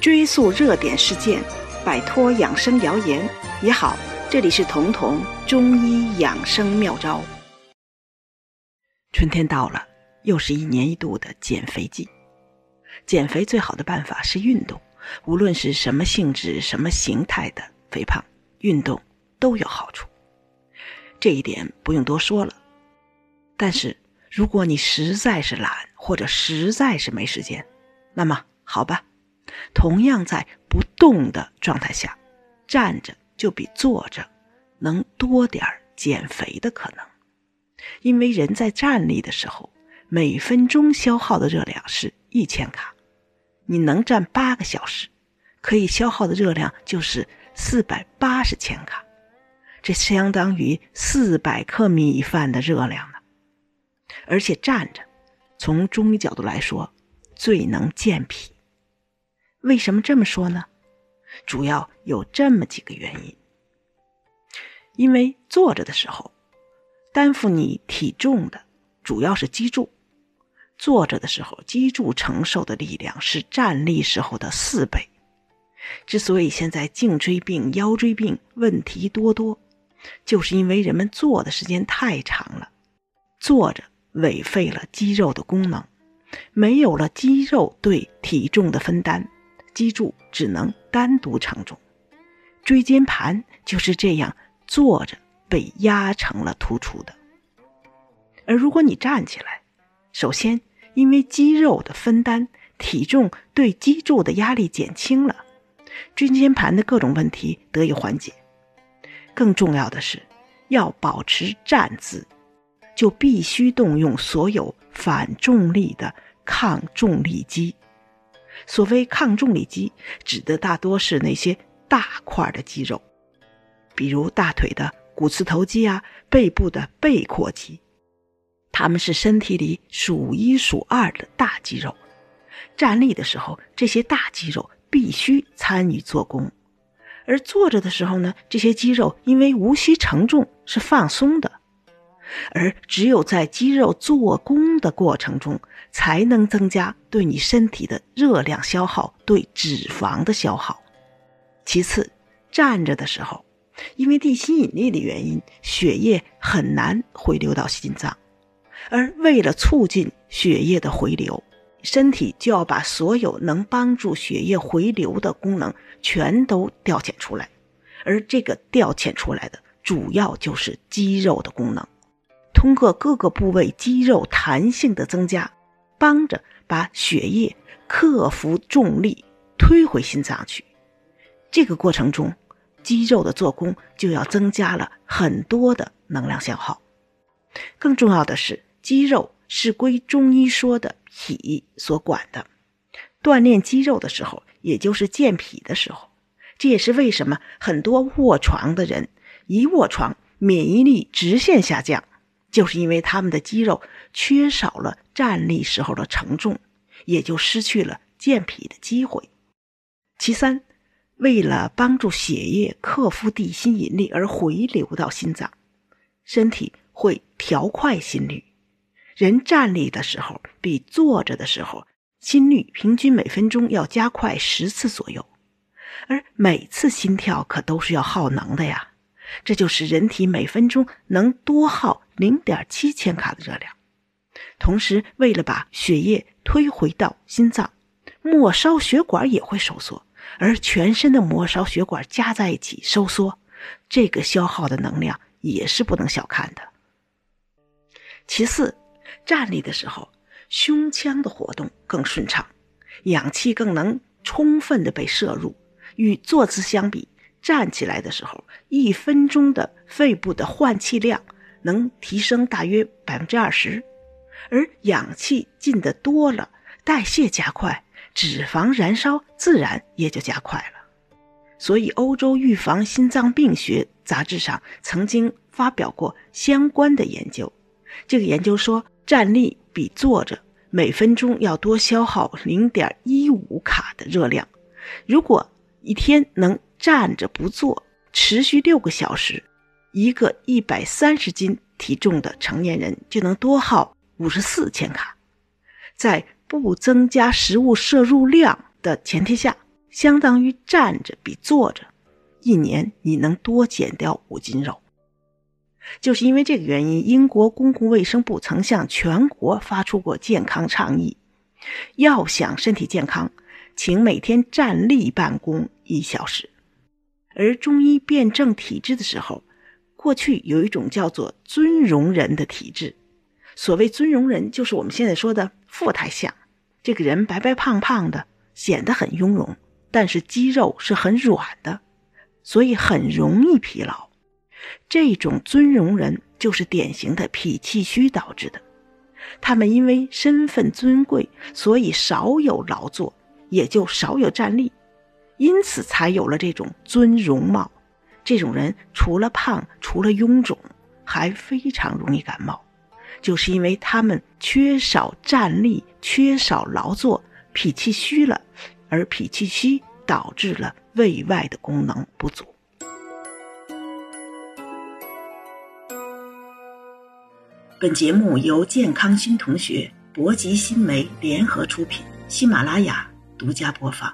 追溯热点事件，摆脱养生谣言也好。这里是彤彤中医养生妙招。春天到了，又是一年一度的减肥季。减肥最好的办法是运动，无论是什么性质、什么形态的肥胖，运动都有好处。这一点不用多说了。但是，如果你实在是懒，或者实在是没时间，那么好吧，同样在不动的状态下，站着就比坐着能多点减肥的可能。因为人在站立的时候，每分钟消耗的热量是一千卡，你能站八个小时，可以消耗的热量就是四百八十千卡，这相当于四百克米饭的热量呢。而且站着，从中医角度来说，最能健脾。为什么这么说呢？主要有这么几个原因。因为坐着的时候，担负你体重的主要是脊柱，坐着的时候，脊柱承受的力量是站立时候的四倍。之所以现在颈椎病、腰椎病问题多多，就是因为人们坐的时间太长了，坐着。违废了肌肉的功能，没有了肌肉对体重的分担，脊柱只能单独承重，椎间盘就是这样坐着被压成了突出的。而如果你站起来，首先因为肌肉的分担，体重对脊柱的压力减轻了，椎间盘的各种问题得以缓解。更重要的是，要保持站姿。就必须动用所有反重力的抗重力肌。所谓抗重力肌，指的大多是那些大块的肌肉，比如大腿的股四头肌啊，背部的背阔肌，它们是身体里数一数二的大肌肉。站立的时候，这些大肌肉必须参与做功；而坐着的时候呢，这些肌肉因为无需承重，是放松的。而只有在肌肉做功的过程中，才能增加对你身体的热量消耗，对脂肪的消耗。其次，站着的时候，因为地心引力的原因，血液很难回流到心脏，而为了促进血液的回流，身体就要把所有能帮助血液回流的功能全都调遣出来，而这个调遣出来的主要就是肌肉的功能。通过各个部位肌肉弹性的增加，帮着把血液克服重力推回心脏去。这个过程中，肌肉的做工就要增加了很多的能量消耗。更重要的是，肌肉是归中医说的脾所管的。锻炼肌肉的时候，也就是健脾的时候。这也是为什么很多卧床的人一卧床，免疫力直线下降。就是因为他们的肌肉缺少了站立时候的承重，也就失去了健脾的机会。其三，为了帮助血液克服地心引力而回流到心脏，身体会调快心率。人站立的时候比坐着的时候心率平均每分钟要加快十次左右，而每次心跳可都是要耗能的呀。这就是人体每分钟能多耗零点七千卡的热量。同时，为了把血液推回到心脏，末梢血管也会收缩，而全身的末梢血管加在一起收缩，这个消耗的能量也是不能小看的。其次，站立的时候，胸腔的活动更顺畅，氧气更能充分的被摄入，与坐姿相比。站起来的时候，一分钟的肺部的换气量能提升大约百分之二十，而氧气进的多了，代谢加快，脂肪燃烧自然也就加快了。所以，欧洲预防心脏病学杂志上曾经发表过相关的研究。这个研究说，站立比坐着每分钟要多消耗零点一五卡的热量。如果一天能站着不坐，持续六个小时，一个一百三十斤体重的成年人就能多耗五十四千卡。在不增加食物摄入量的前提下，相当于站着比坐着，一年你能多减掉五斤肉。就是因为这个原因，英国公共卫生部曾向全国发出过健康倡议：要想身体健康，请每天站立办公一小时。而中医辨证体质的时候，过去有一种叫做尊容人的体质。所谓尊容人，就是我们现在说的富态相。这个人白白胖胖的，显得很雍容，但是肌肉是很软的，所以很容易疲劳。这种尊容人就是典型的脾气虚导致的。他们因为身份尊贵，所以少有劳作，也就少有站立。因此才有了这种尊容貌，这种人除了胖，除了臃肿，还非常容易感冒，就是因为他们缺少站立，缺少劳作，脾气虚了，而脾气虚导致了胃外的功能不足。本节目由健康新同学、博吉新媒联合出品，喜马拉雅独家播放。